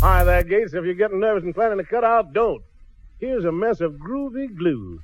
hi there, Gates. If you're getting nervous and planning to cut out, don't. Here's a mess of groovy glue.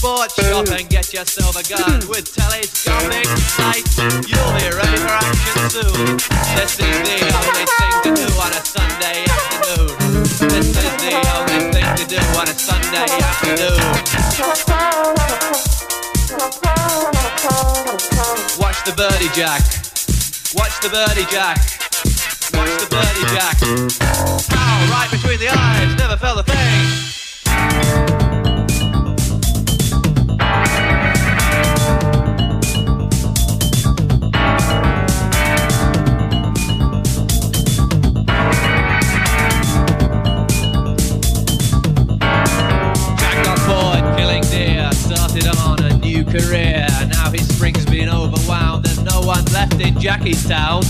Sports shop and get yourself a gun hmm. with telescopic sights. You'll be ready for action soon. This is the only thing to do on a Sunday afternoon. This is the only thing to do on a Sunday afternoon. Watch the birdie jack. Watch the birdie jack. Watch the birdie jack. Ow, right between the eyes, never felt a thing. His overwhelmed, there's no one left in Jackie's town.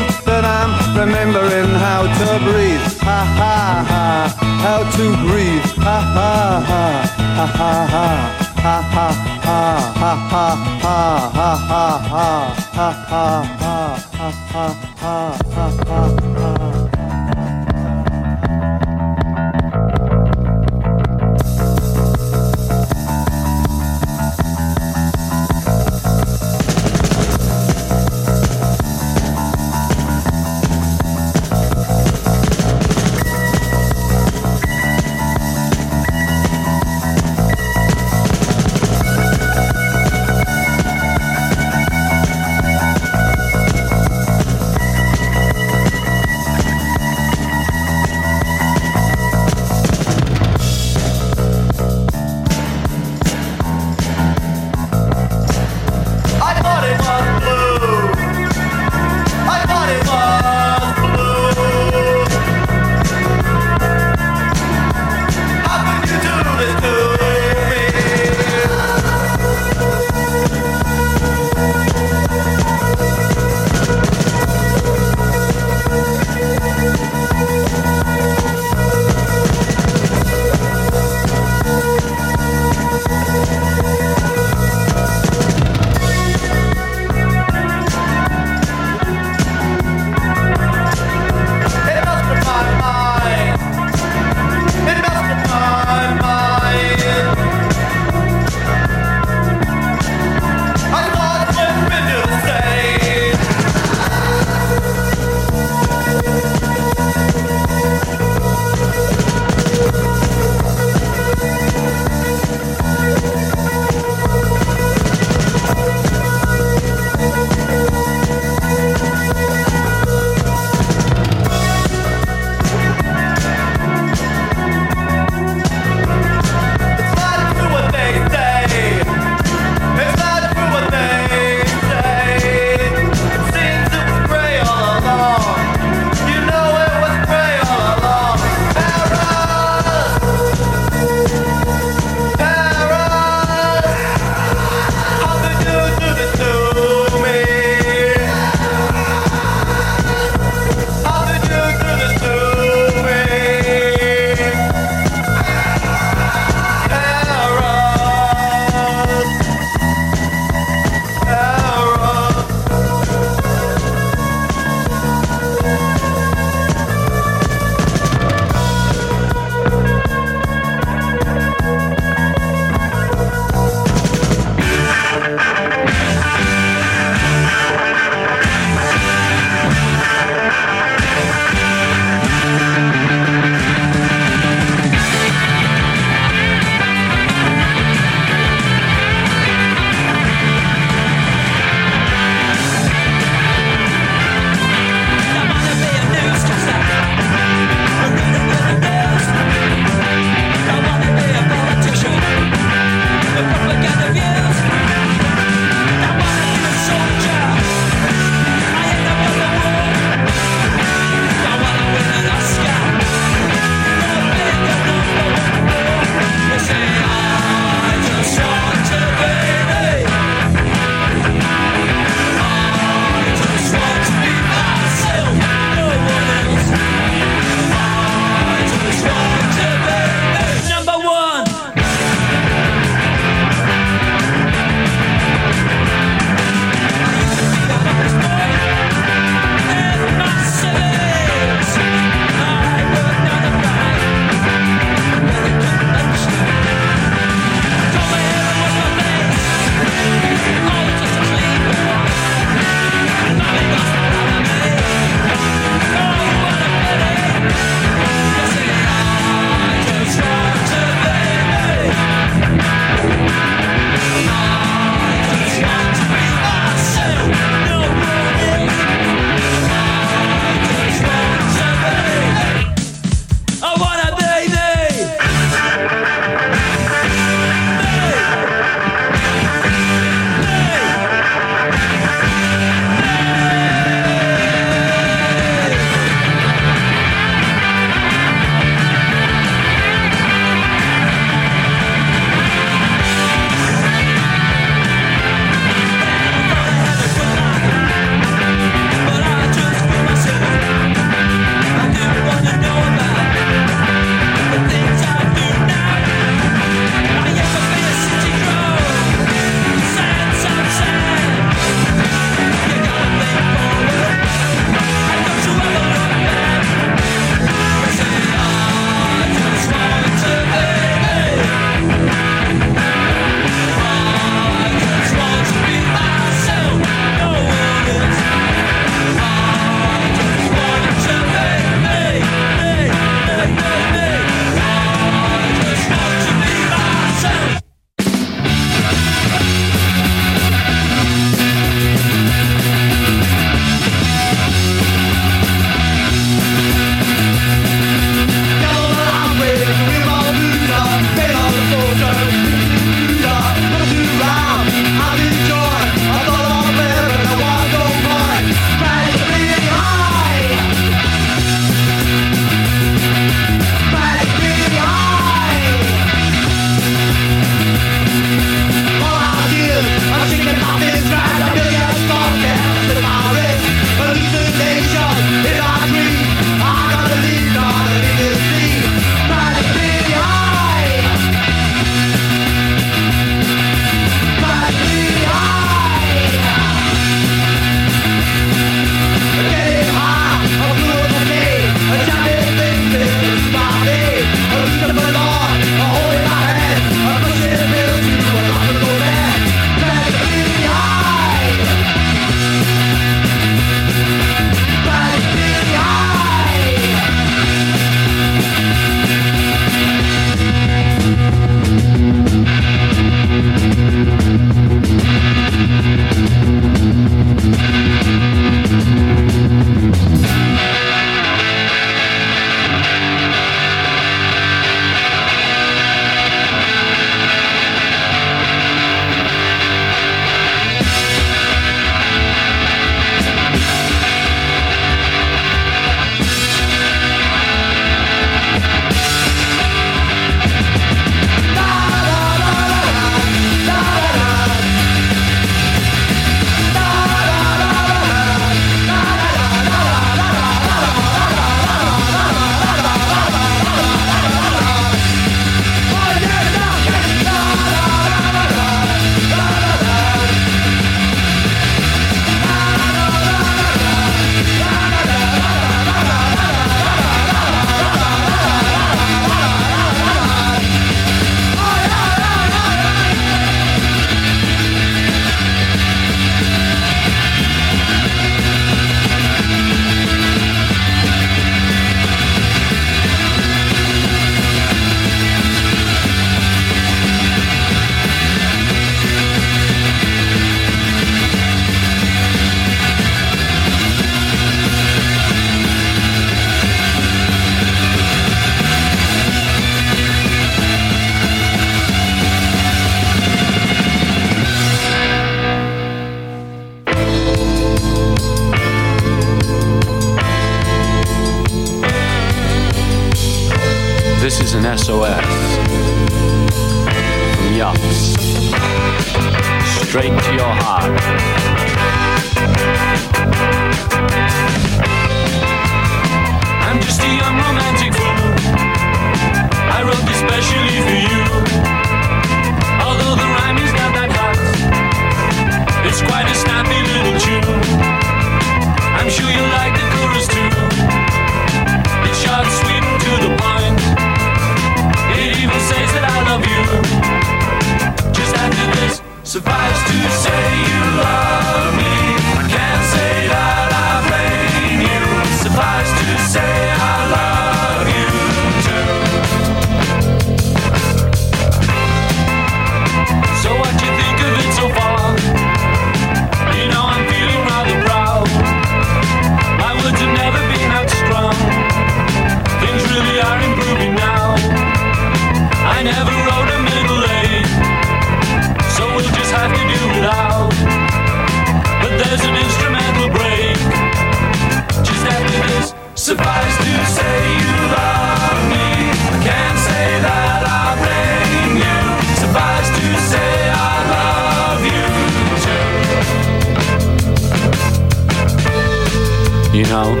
You know,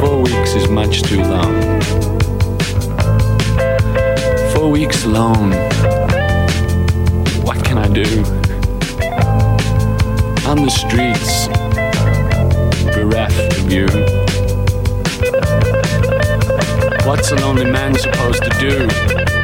four weeks is much too long. Four weeks alone. What can I do? On the streets, bereft of you. What's a lonely man supposed to do?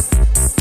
Thank you.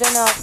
Just can't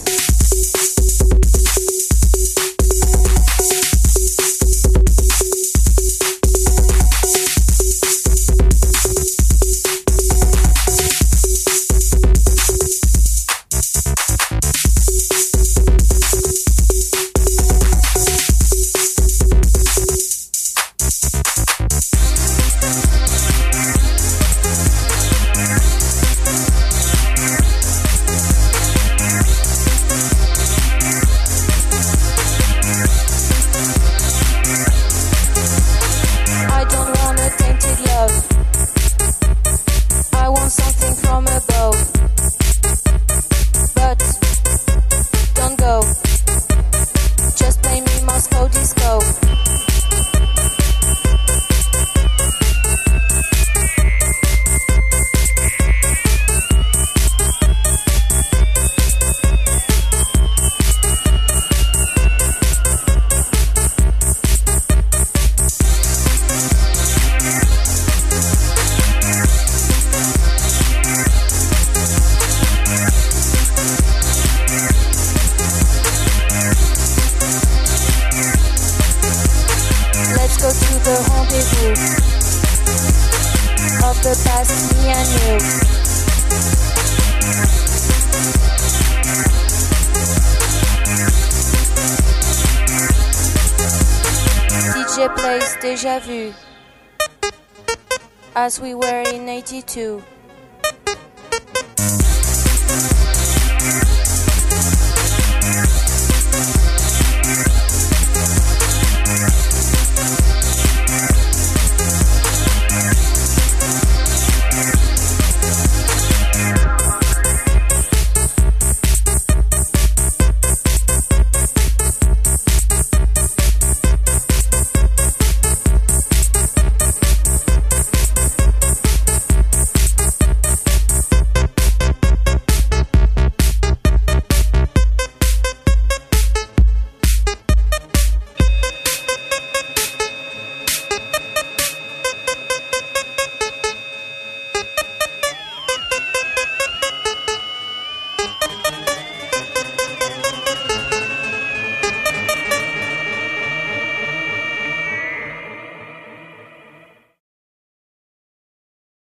Deja Vu as we were in 82.